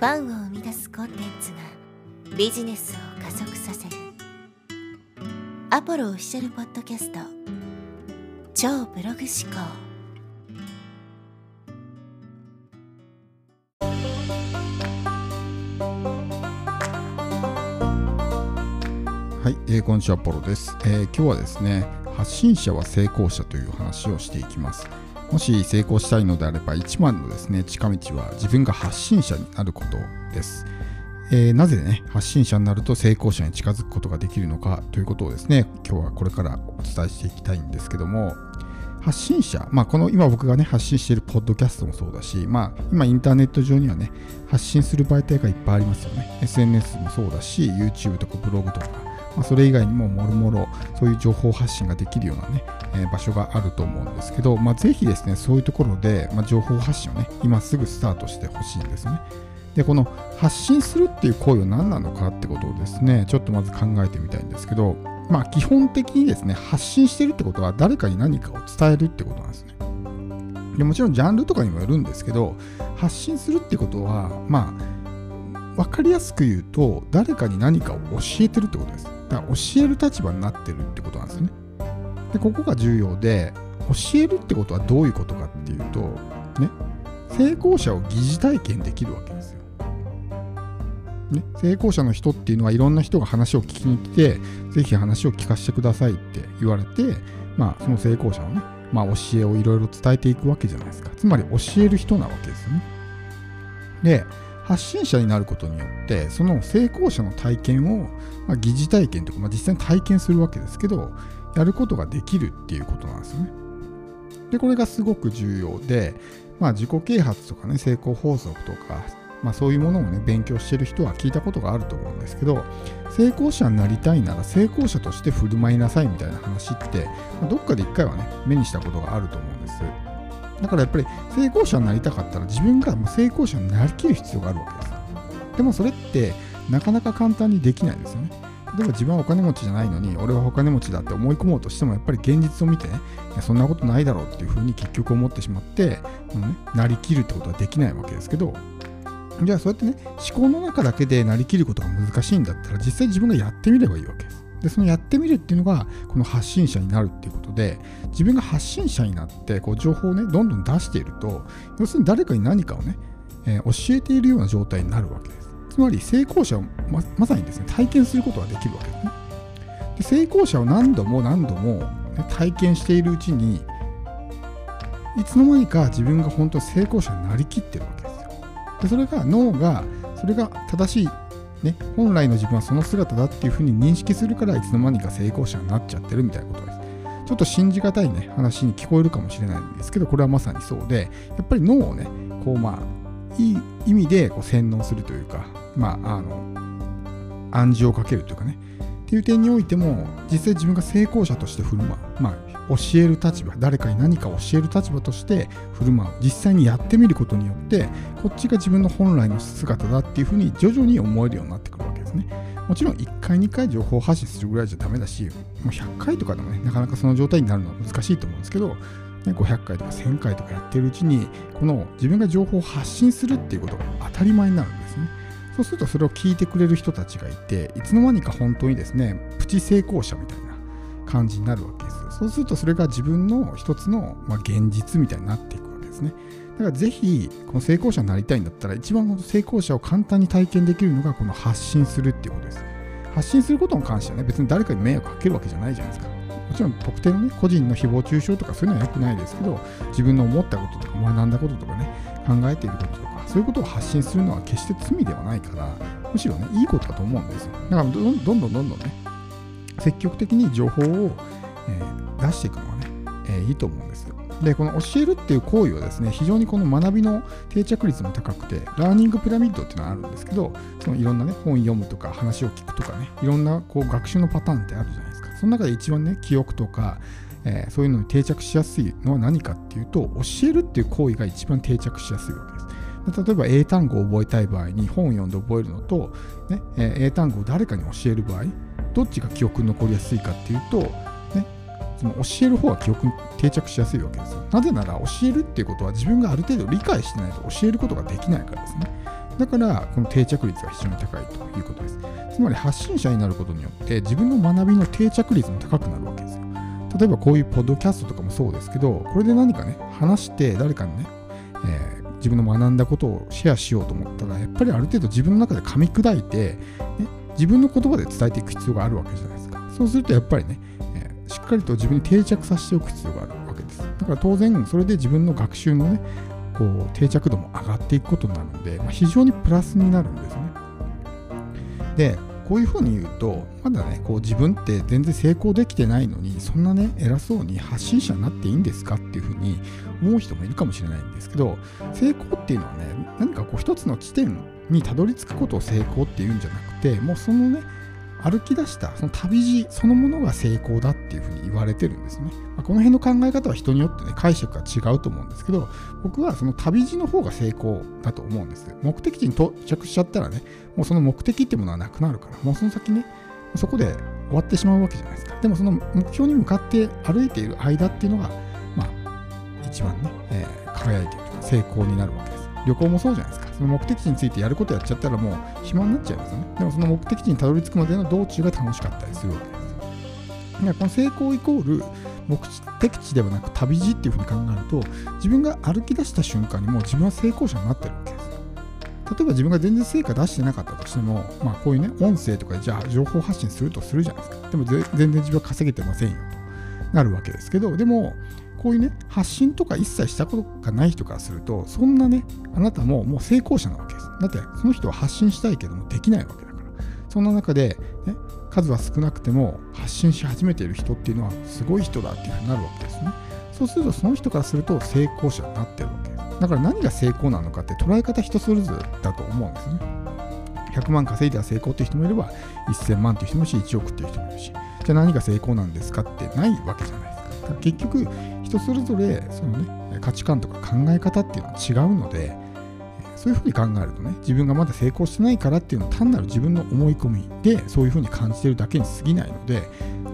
ファンを生み出すコンテンツがビジネスを加速させる。アポロオフィシャルポッドキャスト。超ブログ思考。はい、えー、こんにちは、ポロです、えー今日はですね、発信者は成功者という話をしていきます。もし成功したいのであれば、一番のですね、近道は自分が発信者になることです。えーなぜね、発信者になると成功者に近づくことができるのかということをですね、今日はこれからお伝えしていきたいんですけども、発信者、まあ、この今僕がね、発信しているポッドキャストもそうだし、まあ、今インターネット上にはね、発信する媒体がいっぱいありますよね。SNS もそうだし、YouTube とかブログとか、まあ、それ以外にももろもろそういう情報発信ができるようなね、えー場所があると思うんですけど、まあ、ぜひですね、そういうところで、まあ、情報発信をね、今すぐスタートしてほしいんですね。で、この発信するっていう行為は何なのかってことをですね、ちょっとまず考えてみたいんですけど、まあ基本的にですね、発信してるってことは誰かに何かを伝えるってことなんですね。でもちろんジャンルとかにもよるんですけど、発信するってことは、まあ、分かりやすく言うと、誰かに何かを教えてるってことです。だから教える立場になってるってことなんですよね。で、ここが重要で、教えるってことはどういうことかっていうと、ね、成功者を疑似体験できるわけですよ。ね、成功者の人っていうのはいろんな人が話を聞きに来て、ぜひ話を聞かせてくださいって言われて、まあ、その成功者のね、まあ、教えをいろいろ伝えていくわけじゃないですか。つまり教える人なわけですよね。で、発信者になることによって、その成功者の体験を、まあ、疑似体験とか、まあ、実際に体験するわけですけど、やることができるっていうことなんですよね。で、これがすごく重要で、まあ、自己啓発とかね、成功法則とか、まあ、そういうものをね、勉強してる人は聞いたことがあると思うんですけど、成功者になりたいなら成功者として振る舞いなさいみたいな話って、まあどっかで一回はね、目にしたことがあると思うんです。だからやっぱり成功者になりたかったら自分が成功者になりきる必要があるわけです。でもそれってなかなか簡単にできないですよね。例えば自分はお金持ちじゃないのに俺はお金持ちだって思い込もうとしてもやっぱり現実を見てねそんなことないだろうっていうふうに結局思ってしまって、あのね、なりきるってことはできないわけですけどじゃあそうやってね思考の中だけでなりきることが難しいんだったら実際自分がやってみればいいわけで。そのやってみるっていうのがこの発信者になるっていうことで自分が発信者になってこう情報をねどんどん出していると要するに誰かに何かをね、えー教えているような状態になるわけです。つまり成功者をままさにですね体験することができるわけですね。で成功者を何度も何度も、ね、体験しているうちにいつの間にか自分が本当に成功者になりきってるわけですよ。でそれが脳がそれが正しい、ね、本来の自分はその姿だっていうふうに認識するからいつの間にか成功者になっちゃってるみたいなことです。ちょっと信じがたいね話に聞こえるかもしれないんですけどこれはまさにそうでやっぱり脳をねこうまあいい意味でこう洗脳するというかまああの暗示をかけるというかねっていう点においても実際自分が成功者として振る舞うまあ教える立場誰かに何か教える立場として振る舞う実際にやってみることによってこっちが自分の本来の姿だっていうふうに徐々に思えるようになってくるわけですね。もちろん1回2回情報発信するぐらいじゃダメだしもう100回とかでもねなかなかその状態になるのは難しいと思うんですけどね500回とか1000回とかやってるうちにこの自分が情報を発信するっていうことが当たり前になるんですね。そうするとそれを聞いてくれる人たちがいていつの間にか本当にですねプチ成功者みたいな感じになるわけですそうするとそれが自分の一つの、ま、現実みたいになっていくわけですね。だからぜひこの成功者になりたいんだったら一番この成功者を簡単に体験できるのがこの発信するっていうことです。発信することに関してはね別に誰かに迷惑かけるわけじゃないじゃないですか。もちろん特定のね個人の誹謗中傷とかそういうのは良くないですけど自分の思ったこととか学んだこととかね考えていることとかそういうことを発信するのは決して罪ではないからむしろねいいことだと思うんですよ。だからどんどんどんどんね積極的に情報を、え出していくのがね、えいいと思うんですよ。で、この教えるっていう行為はですね、非常にこの学びの定着率も高くて、ラーニングピラミッドっていうのがあるんですけど、そのいろんなね、本読むとか話を聞くとかね、いろんなこう学習のパターンってあるじゃないですか。その中で一番ね、記憶とか、えーそういうのに定着しやすいのは何かっていうと、教えるっていう行為が一番定着しやすいわけです。例えば英単語を覚えたい場合に本を読んで覚えるのと、ね英単語を誰かに教える場合どっちが記憶に残りやすいかっていうと、ね、その教える方は記憶に定着しやすいわけですよ。なぜなら教えるっていうことは自分がある程度理解してないと教えることができないからですね。だからこの定着率が非常に高いということですつまり発信者になることによって自分の学びの定着率も高くなるわけですよ例えばこういうポッドキャストとかもそうですけどこれで何かね話して誰かにね、えー、自分の学んだことをシェアしようと思ったらやっぱりある程度自分の中で噛み砕いて、自分の言葉で伝えていく必要があるわけじゃないですか。そうするとやっぱりね、えー、しっかりと自分に定着させておく必要があるわけです。だから当然それで自分の学習のねこう定着度も上がっていくことになるので、まあ、非常にプラスになるんですね。でこういうふうに言うとまだねこう自分って全然成功できてないのにそんなね偉そうに発信者になっていいんですかっていうふうに思う人もいるかもしれないんですけど成功っていうのはね何かこう一つの地点にたどり着くことを成功っていうんじゃなくてもうそのね歩き出したその旅路そのものが成功だっていうふうに言われてるんですね。まあ、この辺の考え方は人によってね解釈が違うと思うんですけど僕はその旅路の方が成功だと思うんです。目的地に到着しちゃったらねもうその目的っていうものはなくなるからもうその先ねそこで終わってしまうわけじゃないですか。でもその目標に向かって歩いている間っていうのがまあ一番ね、えー、輝いている成功になるわけです。旅行もそうじゃないですか。その目的地についてやることやっちゃったらもう暇になっちゃいますよね。でもその目的地にたどり着くまでの道中が楽しかったりするわけです。だこの成功イコール目的地ではなく旅路っていうふうに考えると自分が歩き出した瞬間にもう自分は成功者になってるわけです。例えば自分が全然成果出してなかったとしても、まあこういうね、音声とかじゃあ情報発信するとするじゃないですか。でも全然自分は稼げてませんよとなるわけですけど、でもこういうね、発信とか一切したことがない人からすると、そんなね、あなたももう成功者なわけです。だって、その人は発信したいけどもできないわけだから。そんな中で、ね、数は少なくても発信し始めている人っていうのはすごい人だっていうふうになるわけですね。そうすると、その人からすると成功者になってるわけ。だから何が成功なのかって捉え方人それぞれだと思うんですね。100万稼いでは成功っていう人もいれば、1000万っていう人もいるし、1億っていう人もいるし、じゃあ何が成功なんですかってないわけじゃないですか。結局、人それぞれその、ね、価値観とか考え方っていうのは違うのでそういうふうに考えるとね自分がまだ成功してないからっていうのは単なる自分の思い込みでそういうふうに感じてるだけに過ぎないので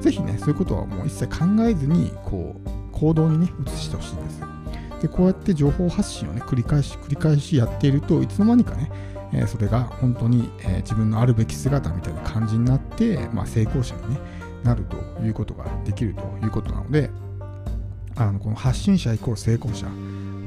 ぜひねそういうことはもう一切考えずにこう行動にね移してほしいんです。でこうやって情報発信をね繰り返し繰り返しやっているといつの間にかねえ、それが本当に、え、自分のあるべき姿みたいな感じになって、まあ、成功者に、ね、なるということができるということなので、あのこの発信者イコール成功者。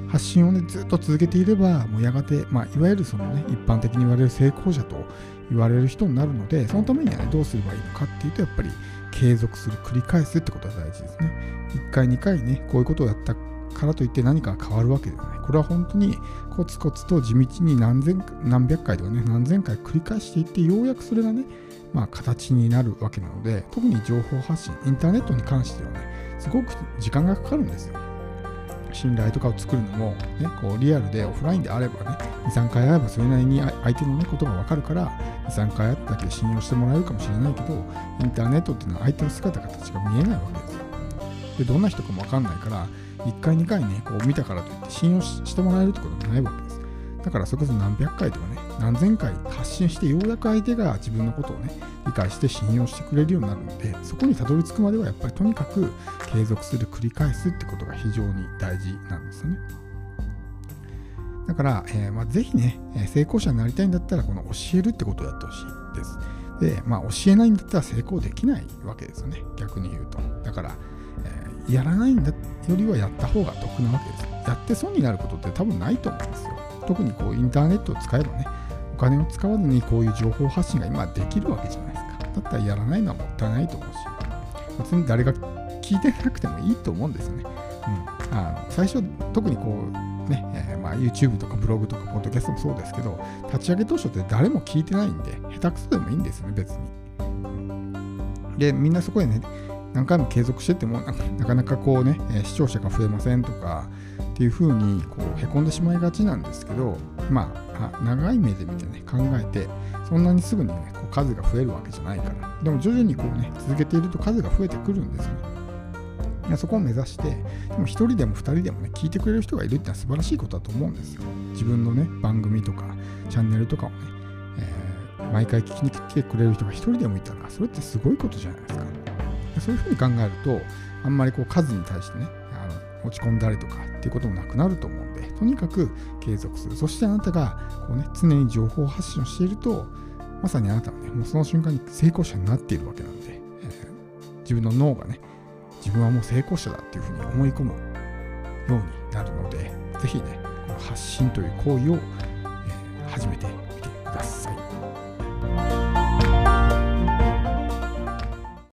発信をねずっと続けていればもうやがて、まあ、いわゆるそのね一般的に言われる成功者と言われる人になるのでそのためにはねどうすればいいのかっていうとやっぱり継続する繰り返すってことが大事ですね。1回2回ねこういうことをやったからといって何か変わるわけではない。これは本当にコツコツと地道に何千何百回とかね何千回繰り返していってようやくそれがねまあ形になるわけなので特に情報発信インターネットに関してはねすごく時間がかかるんですよ。信頼とかを作るのも、ね、こうリアルでオフラインであればね、2、3回会えばそれなりに相手の、ね、ことがわかるから、2、3回会っただけで信用してもらえるかもしれないけど、インターネットっていうのは相手の姿形が見えないわけですよ。で、どんな人かもわかんないから、1回、2回ね、こう見たからといって信用してもらえるってことはないわけです。だからそれこそ何百回とかね、何千回発信してようやく相手が自分のことをね、理解して信用してくれるようになるので、そこにたどり着くまではやっぱりとにかく継続する、繰り返すってことが非常に大事なんですよね。だから、えー、まあ、ぜひね、成功者になりたいんだったら、この教えるってことをやってほしいです。で、まあ、教えないんだったら成功できないわけですよね。逆に言うと。だから、えー、やらないんだよりはやった方が得なわけです。やって損になることって多分ないと思うんですよ。特にこうインターネットを使えばね、金を使わずにこういう情報発信が今できるわけじゃないですか。だったらやらないのはもったいないと思うし、別に誰が聞いてなくてもいいと思うんですよね。うん、あの最初、特にこう、ね、えー、まあ、YouTube とかブログとかポッドキャストもそうですけど、立ち上げ当初って誰も聞いてないんで、下手くそでもいいんですよね、別に。で、みんなそこでね、何回も継続しててもなかなかこうね、視聴者が増えませんとかっていう風にこうへこんでしまいがちなんですけどまあ長い目で見てね考えてそんなにすぐにねこう数が増えるわけじゃないからでも徐々にこうね続けていると数が増えてくるんですよね。そこを目指してでも1人でも2人でもね聞いてくれる人がいるってのは素晴らしいことだと思うんですよ。自分のね番組とかチャンネルとかをね、えー、毎回聞きに来てくれる人が1人でもいたらそれってすごいことじゃないですか。そういうふうに考えるとあんまりこう数に対してね落ち込んだりとかっていうこともなくなると思うんでとにかく継続する。そしてあなたがこう、ね、常に情報発信をしているとまさにあなたはねもうその瞬間に成功者になっているわけなんで、えー、自分の脳がね自分はもう成功者だっていうふうに思い込むようになるのでぜひねこの発信という行為を、えー、始めて